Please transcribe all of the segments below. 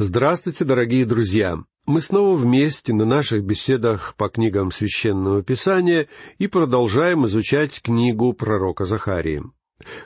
Здравствуйте, дорогие друзья! Мы снова вместе на наших беседах по книгам Священного Писания и продолжаем изучать книгу пророка Захарии.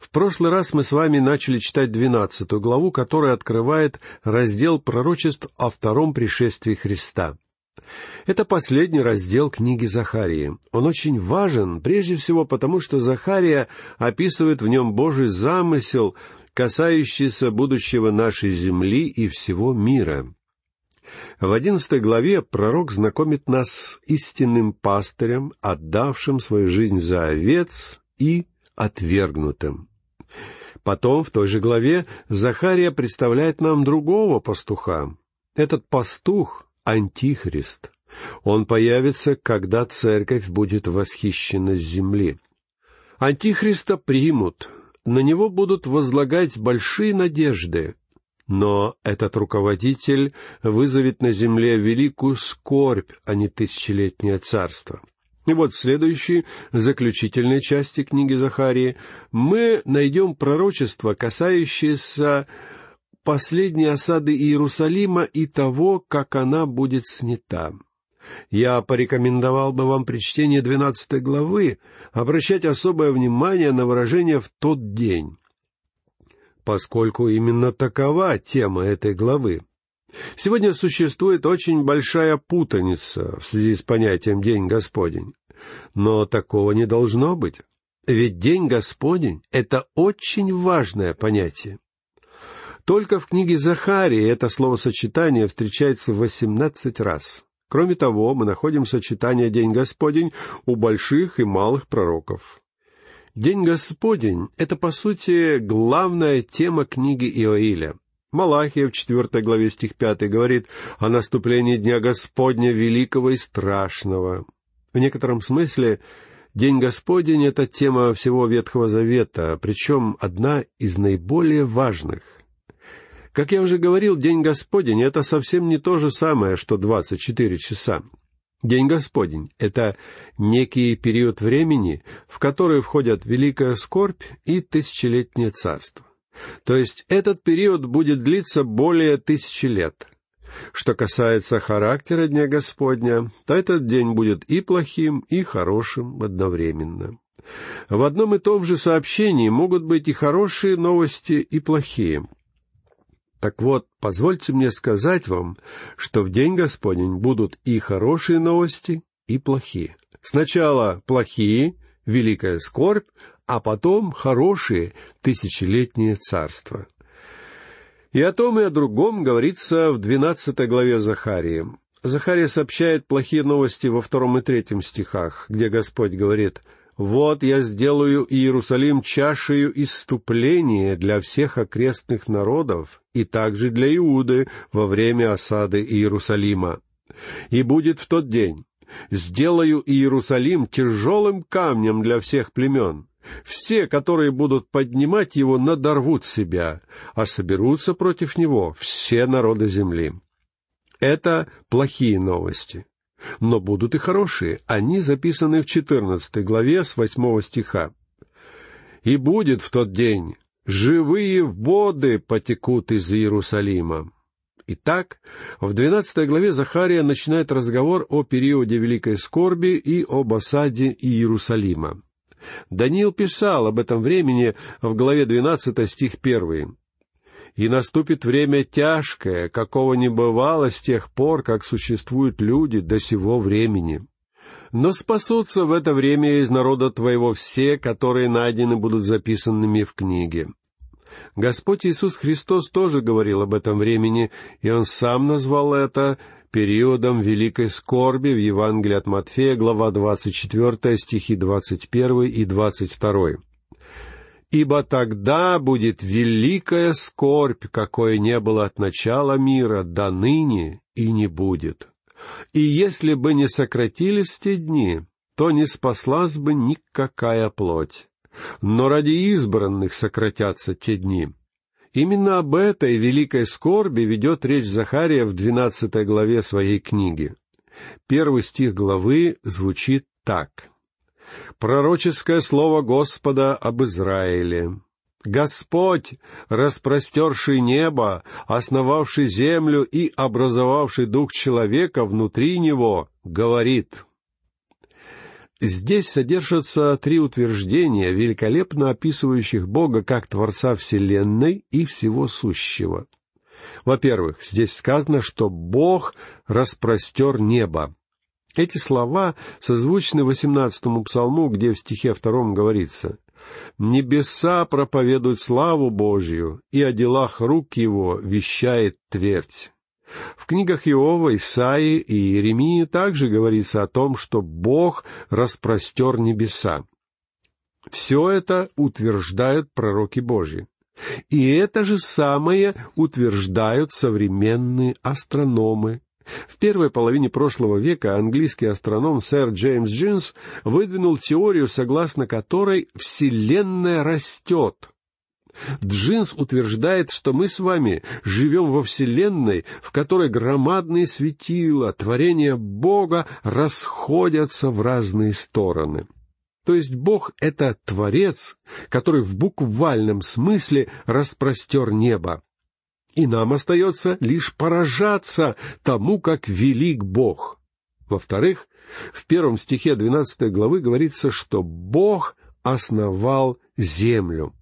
В прошлый раз мы с вами начали читать двенадцатую главу, которая открывает раздел пророчеств о втором пришествии Христа. Это последний раздел книги Захарии. Он очень важен, прежде всего потому, что Захария описывает в нем Божий замысел касающийся будущего нашей земли и всего мира. В одиннадцатой главе пророк знакомит нас с истинным пастырем, отдавшим свою жизнь за овец и отвергнутым. Потом, в той же главе, Захария представляет нам другого пастуха. Этот пастух — Антихрист. Он появится, когда церковь будет восхищена с земли. Антихриста примут, на него будут возлагать большие надежды, но этот руководитель вызовет на земле великую скорбь, а не тысячелетнее царство. И вот в следующей, заключительной части книги Захарии, мы найдем пророчество, касающееся последней осады Иерусалима и того, как она будет снята. Я порекомендовал бы вам при чтении двенадцатой главы обращать особое внимание на выражение «в тот день», поскольку именно такова тема этой главы. Сегодня существует очень большая путаница в связи с понятием «День Господень». Но такого не должно быть. Ведь День Господень — это очень важное понятие. Только в книге Захарии это словосочетание встречается восемнадцать раз. Кроме того, мы находим сочетание «День Господень» у больших и малых пророков. День Господень — это, по сути, главная тема книги Иоиля. Малахия в четвертой главе стих пятый говорит о наступлении Дня Господня великого и страшного. В некотором смысле День Господень — это тема всего Ветхого Завета, причем одна из наиболее важных. Как я уже говорил, День Господень — это совсем не то же самое, что двадцать четыре часа. День Господень — это некий период времени, в который входят Великая Скорбь и Тысячелетнее Царство. То есть этот период будет длиться более тысячи лет. Что касается характера Дня Господня, то этот день будет и плохим, и хорошим одновременно. В одном и том же сообщении могут быть и хорошие новости, и плохие — так вот, позвольте мне сказать вам, что в день Господень будут и хорошие новости, и плохие. Сначала плохие, великая скорбь, а потом хорошие, тысячелетнее царство. И о том и о другом говорится в двенадцатой главе Захарии. Захария сообщает плохие новости во втором и третьем стихах, где Господь говорит — «Вот я сделаю Иерусалим чашею исступления для всех окрестных народов и также для Иуды во время осады Иерусалима. И будет в тот день, сделаю Иерусалим тяжелым камнем для всех племен. Все, которые будут поднимать его, надорвут себя, а соберутся против него все народы земли. Это плохие новости. Но будут и хорошие. Они записаны в четырнадцатой главе с восьмого стиха. «И будет в тот день, живые воды потекут из Иерусалима». Итак, в двенадцатой главе Захария начинает разговор о периоде Великой Скорби и об осаде Иерусалима. Даниил писал об этом времени в главе 12 стих 1 и наступит время тяжкое, какого не бывало с тех пор, как существуют люди до сего времени. Но спасутся в это время из народа твоего все, которые найдены будут записанными в книге. Господь Иисус Христос тоже говорил об этом времени, и Он сам назвал это периодом великой скорби в Евангелии от Матфея, глава 24, стихи 21 и 22 ибо тогда будет великая скорбь, какой не было от начала мира до ныне и не будет. И если бы не сократились те дни, то не спаслась бы никакая плоть. Но ради избранных сократятся те дни. Именно об этой великой скорби ведет речь Захария в двенадцатой главе своей книги. Первый стих главы звучит так. Пророческое слово Господа об Израиле. Господь, распростерший небо, основавший землю и образовавший дух человека внутри него, говорит. Здесь содержатся три утверждения, великолепно описывающих Бога как Творца Вселенной и всего сущего. Во-первых, здесь сказано, что Бог распростер небо. Эти слова созвучны восемнадцатому псалму, где в стихе втором говорится Небеса проповедуют славу Божью, и о делах рук его вещает твердь. В книгах Иова, Исаии и Иеремии также говорится о том, что Бог распростер небеса. Все это утверждают пророки Божьи. И это же самое утверждают современные астрономы, в первой половине прошлого века английский астроном сэр Джеймс Джинс выдвинул теорию, согласно которой Вселенная растет. Джинс утверждает, что мы с вами живем во Вселенной, в которой громадные светила, творения Бога расходятся в разные стороны. То есть Бог — это Творец, который в буквальном смысле распростер небо. И нам остается лишь поражаться тому, как велик Бог. Во-вторых, в первом стихе двенадцатой главы говорится, что Бог основал землю.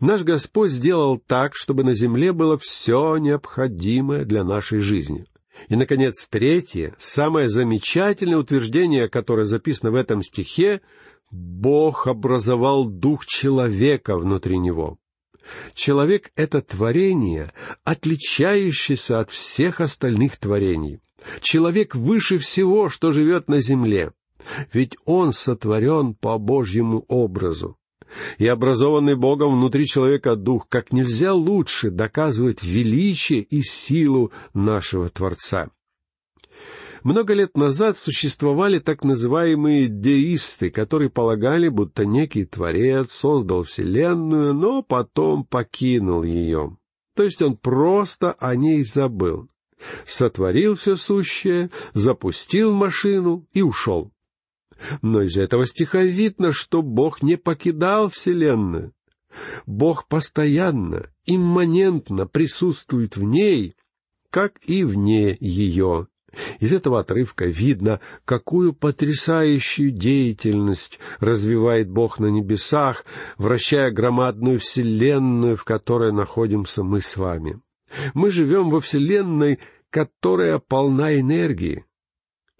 Наш Господь сделал так, чтобы на земле было все необходимое для нашей жизни. И, наконец, третье, самое замечательное утверждение, которое записано в этом стихе, Бог образовал дух человека внутри него. Человек — это творение, отличающееся от всех остальных творений. Человек выше всего, что живет на земле. Ведь он сотворен по Божьему образу. И образованный Богом внутри человека дух как нельзя лучше доказывает величие и силу нашего Творца. Много лет назад существовали так называемые деисты, которые полагали, будто некий творец создал Вселенную, но потом покинул ее. То есть он просто о ней забыл. Сотворил все сущее, запустил машину и ушел. Но из этого стиха видно, что Бог не покидал Вселенную. Бог постоянно, имманентно присутствует в ней, как и вне ее. Из этого отрывка видно, какую потрясающую деятельность развивает Бог на небесах, вращая громадную вселенную, в которой находимся мы с вами. Мы живем во вселенной, которая полна энергии.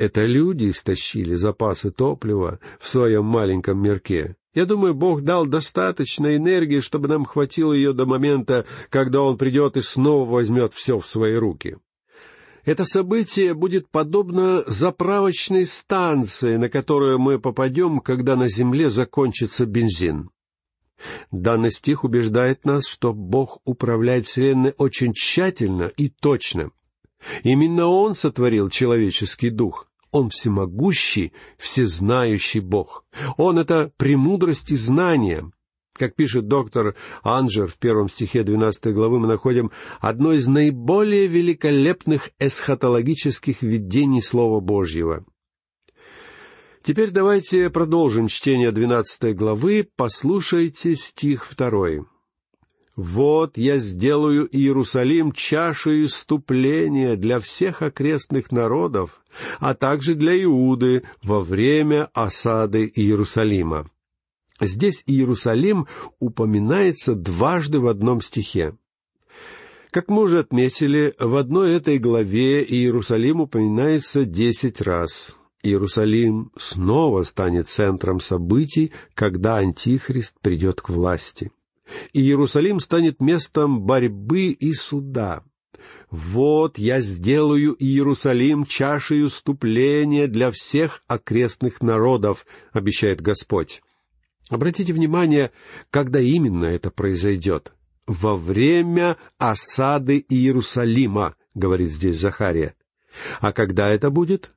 Это люди истощили запасы топлива в своем маленьком мирке. Я думаю, Бог дал достаточно энергии, чтобы нам хватило ее до момента, когда Он придет и снова возьмет все в свои руки. Это событие будет подобно заправочной станции, на которую мы попадем, когда на земле закончится бензин. Данный стих убеждает нас, что Бог управляет Вселенной очень тщательно и точно. Именно Он сотворил человеческий дух. Он всемогущий, всезнающий Бог. Он — это премудрость и знание. Как пишет доктор Анжер в первом стихе 12 главы, мы находим одно из наиболее великолепных эсхатологических видений Слова Божьего. Теперь давайте продолжим чтение 12 главы, послушайте стих 2. «Вот я сделаю Иерусалим чашей иступления для всех окрестных народов, а также для Иуды во время осады Иерусалима». Здесь Иерусалим упоминается дважды в одном стихе. Как мы уже отметили, в одной этой главе Иерусалим упоминается десять раз. Иерусалим снова станет центром событий, когда Антихрист придет к власти. Иерусалим станет местом борьбы и суда. «Вот я сделаю Иерусалим чашей уступления для всех окрестных народов», — обещает Господь. Обратите внимание, когда именно это произойдет. Во время осады Иерусалима, говорит здесь Захария. А когда это будет?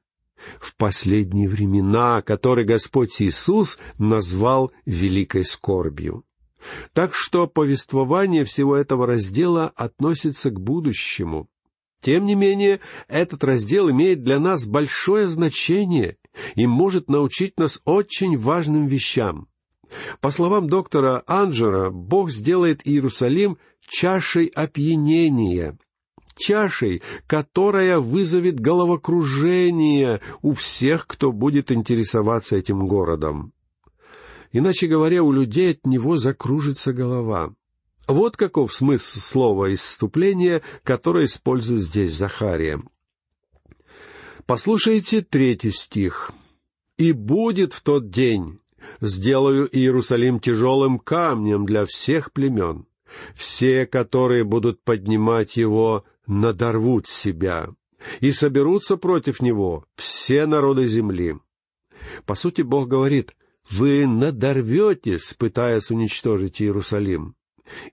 В последние времена, которые Господь Иисус назвал великой скорбью. Так что повествование всего этого раздела относится к будущему. Тем не менее, этот раздел имеет для нас большое значение и может научить нас очень важным вещам — По словам доктора Анджера, Бог сделает Иерусалим чашей опьянения, чашей, которая вызовет головокружение у всех, кто будет интересоваться этим городом. Иначе говоря, у людей от него закружится голова. Вот каков смысл слова исступления, которое использует здесь Захария. Послушайте третий стих. «И будет в тот день, сделаю Иерусалим тяжелым камнем для всех племен. Все, которые будут поднимать его, надорвут себя, и соберутся против него все народы земли». По сути, Бог говорит, «Вы надорветесь, пытаясь уничтожить Иерусалим».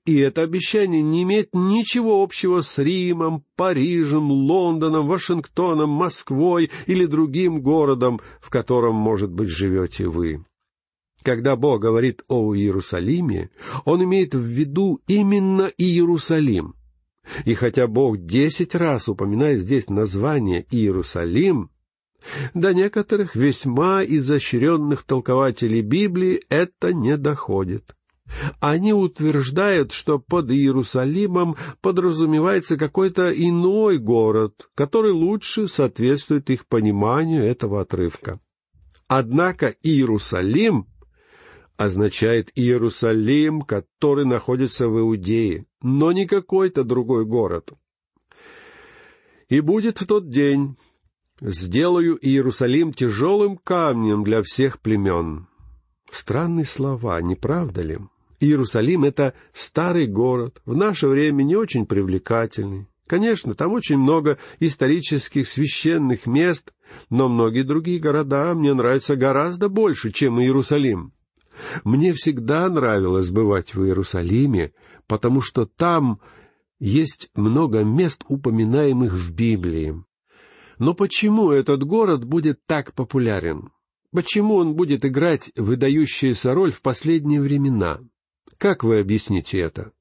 И это обещание не имеет ничего общего с Римом, Парижем, Лондоном, Вашингтоном, Москвой или другим городом, в котором, может быть, живете вы. Когда Бог говорит о Иерусалиме, Он имеет в виду именно Иерусалим. И хотя Бог десять раз упоминает здесь название Иерусалим, до некоторых весьма изощренных толкователей Библии это не доходит. Они утверждают, что под Иерусалимом подразумевается какой-то иной город, который лучше соответствует их пониманию этого отрывка. Однако Иерусалим означает Иерусалим, который находится в Иудее, но не какой-то другой город. «И будет в тот день, сделаю Иерусалим тяжелым камнем для всех племен». Странные слова, не правда ли? Иерусалим — это старый город, в наше время не очень привлекательный. Конечно, там очень много исторических священных мест, но многие другие города мне нравятся гораздо больше, чем Иерусалим. Мне всегда нравилось бывать в Иерусалиме, потому что там есть много мест, упоминаемых в Библии. Но почему этот город будет так популярен? Почему он будет играть выдающуюся роль в последние времена? Как вы объясните это?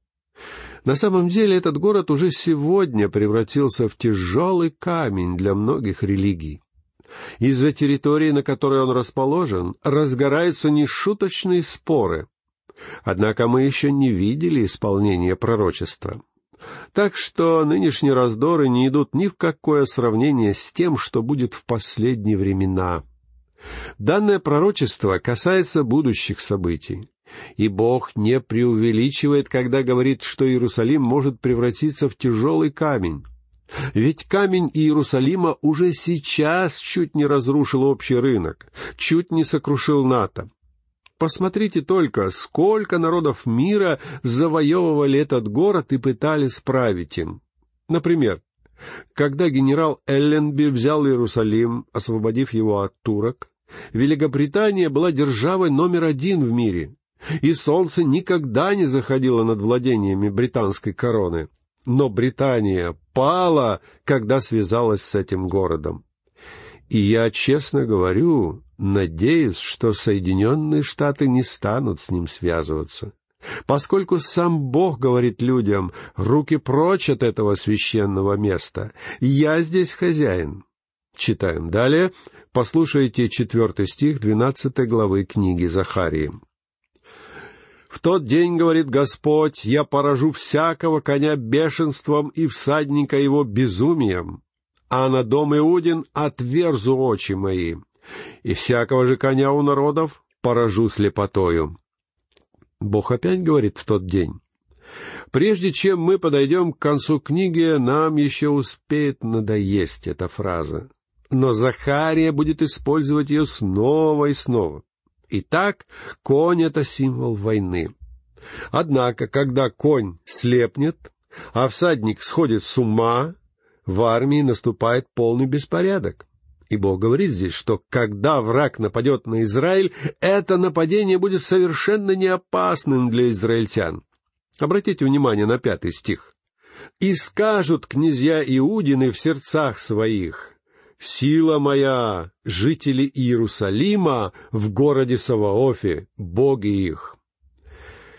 На самом деле этот город уже сегодня превратился в тяжелый камень для многих религий. Из-за территории, на которой он расположен, разгораются нешуточные споры. Однако мы еще не видели исполнения пророчества. Так что нынешние раздоры не идут ни в какое сравнение с тем, что будет в последние времена. Данное пророчество касается будущих событий. И Бог не преувеличивает, когда говорит, что Иерусалим может превратиться в тяжелый камень. Ведь камень Иерусалима уже сейчас чуть не разрушил общий рынок, чуть не сокрушил НАТО. Посмотрите только, сколько народов мира завоевывали этот город и пытались справить им. Например, когда генерал Элленби взял Иерусалим, освободив его от турок, Великобритания была державой номер один в мире, и солнце никогда не заходило над владениями британской короны. Но Британия пала, когда связалась с этим городом. И я, честно говорю, надеюсь, что Соединенные Штаты не станут с ним связываться. Поскольку сам Бог говорит людям, руки прочь от этого священного места, я здесь хозяин. Читаем далее, послушайте четвертый стих двенадцатой главы книги Захарии. В тот день, говорит Господь, я поражу всякого коня бешенством и всадника его безумием, а на дом Иудин отверзу очи мои, и всякого же коня у народов поражу слепотою. Бог опять говорит в тот день. Прежде чем мы подойдем к концу книги, нам еще успеет надоесть эта фраза. Но Захария будет использовать ее снова и снова. Итак, конь — это символ войны. Однако, когда конь слепнет, а всадник сходит с ума, в армии наступает полный беспорядок. И Бог говорит здесь, что когда враг нападет на Израиль, это нападение будет совершенно не опасным для израильтян. Обратите внимание на пятый стих. «И скажут князья Иудины в сердцах своих, Сила моя, жители Иерусалима в городе Саваофе, боги их.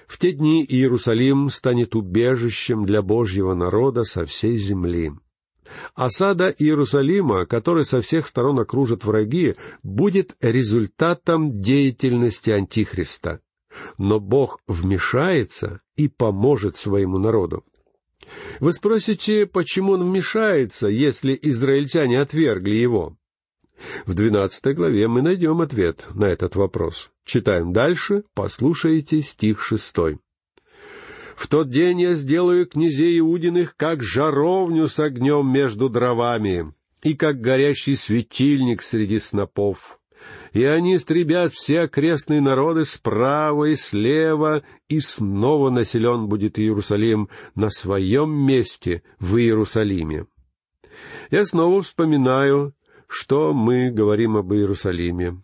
В те дни Иерусалим станет убежищем для Божьего народа со всей земли. Осада Иерусалима, который со всех сторон окружат враги, будет результатом деятельности Антихриста. но Бог вмешается и поможет своему народу. Вы спросите, почему он вмешается, если израильтяне отвергли его? В двенадцатой главе мы найдем ответ на этот вопрос. Читаем дальше, послушайте стих шестой. «В тот день я сделаю князей Иудиных, как жаровню с огнем между дровами, и как горящий светильник среди снопов и они истребят все окрестные народы справа и слева, и снова населен будет Иерусалим на своем месте в Иерусалиме. Я снова вспоминаю, что мы говорим об Иерусалиме.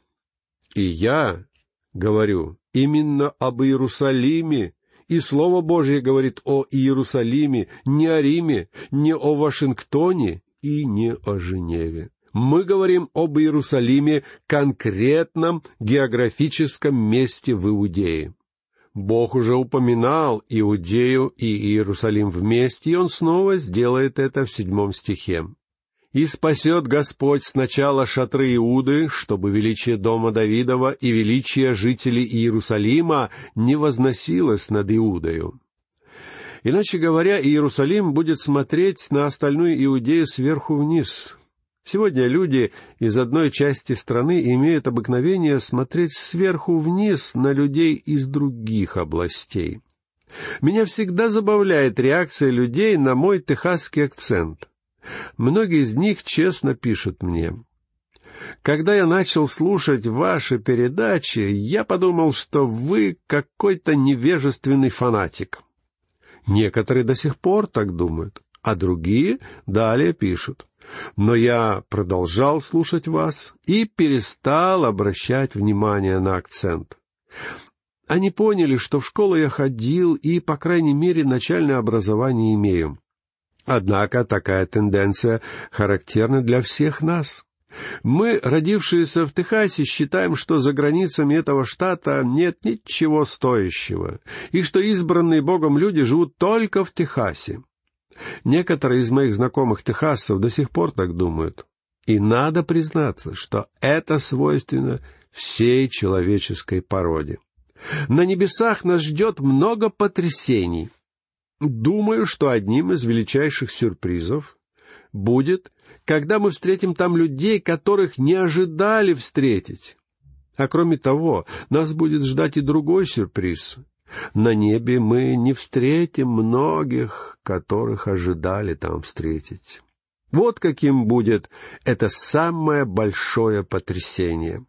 И я говорю именно об Иерусалиме, и Слово Божье говорит о Иерусалиме, не о Риме, не о Вашингтоне и не о Женеве мы говорим об Иерусалиме, конкретном географическом месте в Иудее. Бог уже упоминал Иудею и Иерусалим вместе, и Он снова сделает это в седьмом стихе. «И спасет Господь сначала шатры Иуды, чтобы величие дома Давидова и величие жителей Иерусалима не возносилось над Иудою». Иначе говоря, Иерусалим будет смотреть на остальную Иудею сверху вниз, Сегодня люди из одной части страны имеют обыкновение смотреть сверху вниз на людей из других областей. Меня всегда забавляет реакция людей на мой техасский акцент. Многие из них честно пишут мне. Когда я начал слушать ваши передачи, я подумал, что вы какой-то невежественный фанатик. Некоторые до сих пор так думают, а другие далее пишут. Но я продолжал слушать вас и перестал обращать внимание на акцент. Они поняли, что в школу я ходил и, по крайней мере, начальное образование имею. Однако такая тенденция характерна для всех нас. Мы, родившиеся в Техасе, считаем, что за границами этого штата нет ничего стоящего, и что избранные Богом люди живут только в Техасе. Некоторые из моих знакомых техасцев до сих пор так думают. И надо признаться, что это свойственно всей человеческой породе. На небесах нас ждет много потрясений. Думаю, что одним из величайших сюрпризов будет, когда мы встретим там людей, которых не ожидали встретить. А кроме того, нас будет ждать и другой сюрприз. На небе мы не встретим многих, которых ожидали там встретить. Вот каким будет это самое большое потрясение.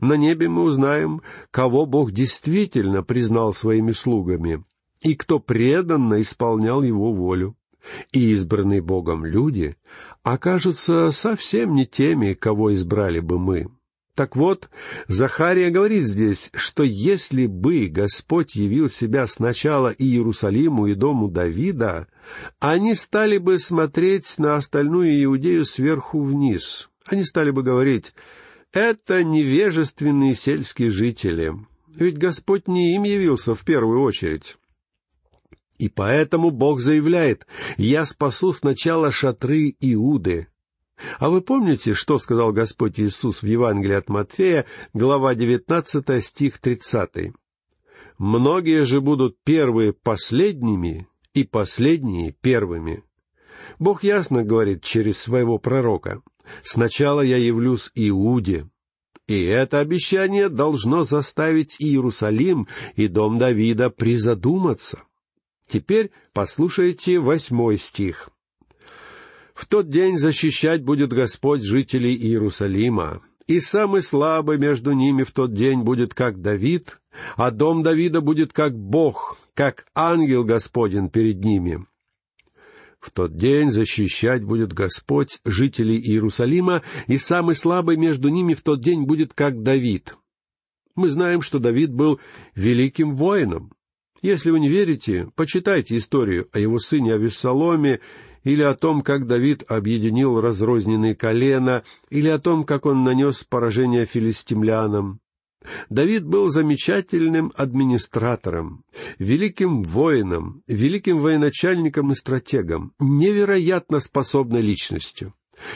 На небе мы узнаем, кого Бог действительно признал своими слугами и кто преданно исполнял Его волю. И избранные Богом люди окажутся совсем не теми, кого избрали бы мы. Так вот, Захария говорит здесь, что если бы Господь явил себя сначала и Иерусалиму, и дому Давида, они стали бы смотреть на остальную Иудею сверху вниз. Они стали бы говорить, это невежественные сельские жители, ведь Господь не им явился в первую очередь. И поэтому Бог заявляет, «Я спасу сначала шатры Иуды, а вы помните, что сказал Господь Иисус в Евангелии от Матфея, глава 19, стих 30? «Многие же будут первые последними, и последние первыми». Бог ясно говорит через своего пророка, «Сначала я явлюсь Иуде». И это обещание должно заставить Иерусалим и дом Давида призадуматься. Теперь послушайте восьмой стих. В тот день защищать будет Господь жителей Иерусалима, и самый слабый между ними в тот день будет как Давид, а дом Давида будет как Бог, как ангел Господень перед ними. В тот день защищать будет Господь жителей Иерусалима, и самый слабый между ними в тот день будет как Давид. Мы знаем, что Давид был великим воином. Если вы не верите, почитайте историю о его сыне Авессаломе или о том, как Давид объединил разрозненные колена, или о том, как он нанес поражение филистимлянам. Давид был замечательным администратором, великим воином, великим военачальником и стратегом, невероятно способной личностью.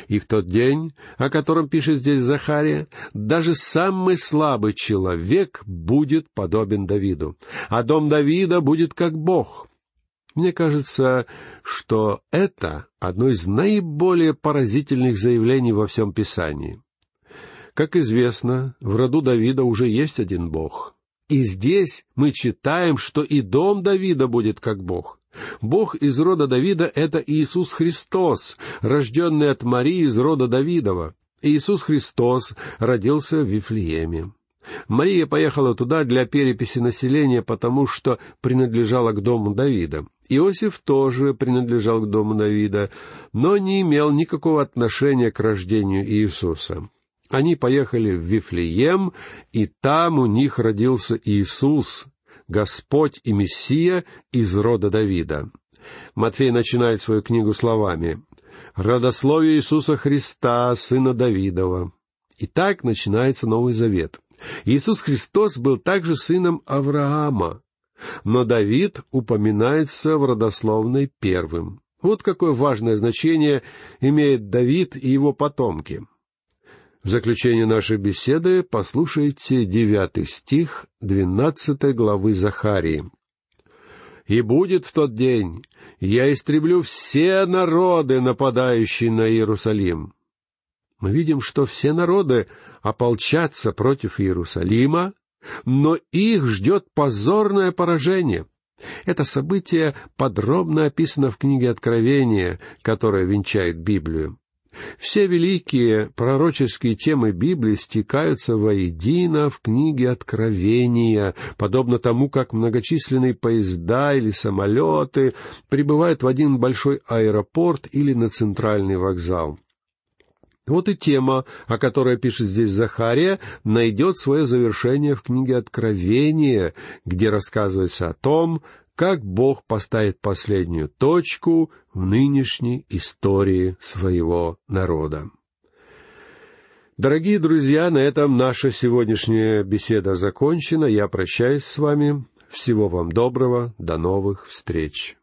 И в тот день, о котором пишет здесь Захария, даже самый слабый человек будет подобен Давиду, а дом Давида будет как Бог. Мне кажется, что это одно из наиболее поразительных заявлений во всем Писании. Как известно, в роду Давида уже есть один Бог. И здесь мы читаем, что и дом Давида будет как Бог. Бог из рода Давида — это Иисус Христос, рожденный от Марии из рода Давидова. Иисус Христос родился в Вифлееме. Мария поехала туда для переписи населения, потому что принадлежала к дому Давида. Иосиф тоже принадлежал к дому Давида, но не имел никакого отношения к рождению Иисуса. Они поехали в Вифлеем, и там у них родился Иисус, Господь и Мессия из рода Давида. Матфей начинает свою книгу словами «Родословие Иисуса Христа, сына Давидова». И так начинается Новый Завет. Иисус Христос был также сыном Авраама, но Давид упоминается в родословной первым. Вот какое важное значение имеет Давид и его потомки — в заключение нашей беседы послушайте девятый стих двенадцатой главы Захарии. «И будет в тот день, я истреблю все народы, нападающие на Иерусалим». Мы видим, что все народы ополчатся против Иерусалима, но их ждет позорное поражение. Это событие подробно описано в книге Откровения, которая венчает Библию. Все великие пророческие темы Библии стекаются воедино в книге Откровения, подобно тому, как многочисленные поезда или самолеты прибывают в один большой аэропорт или на центральный вокзал. Вот и тема, о которой пишет здесь Захария, найдет свое завершение в книге Откровения, где рассказывается о том, как Бог поставит последнюю точку в нынешней истории своего народа. Дорогие друзья, на этом наша сегодняшняя беседа закончена. Я прощаюсь с вами. Всего вам доброго. До новых встреч.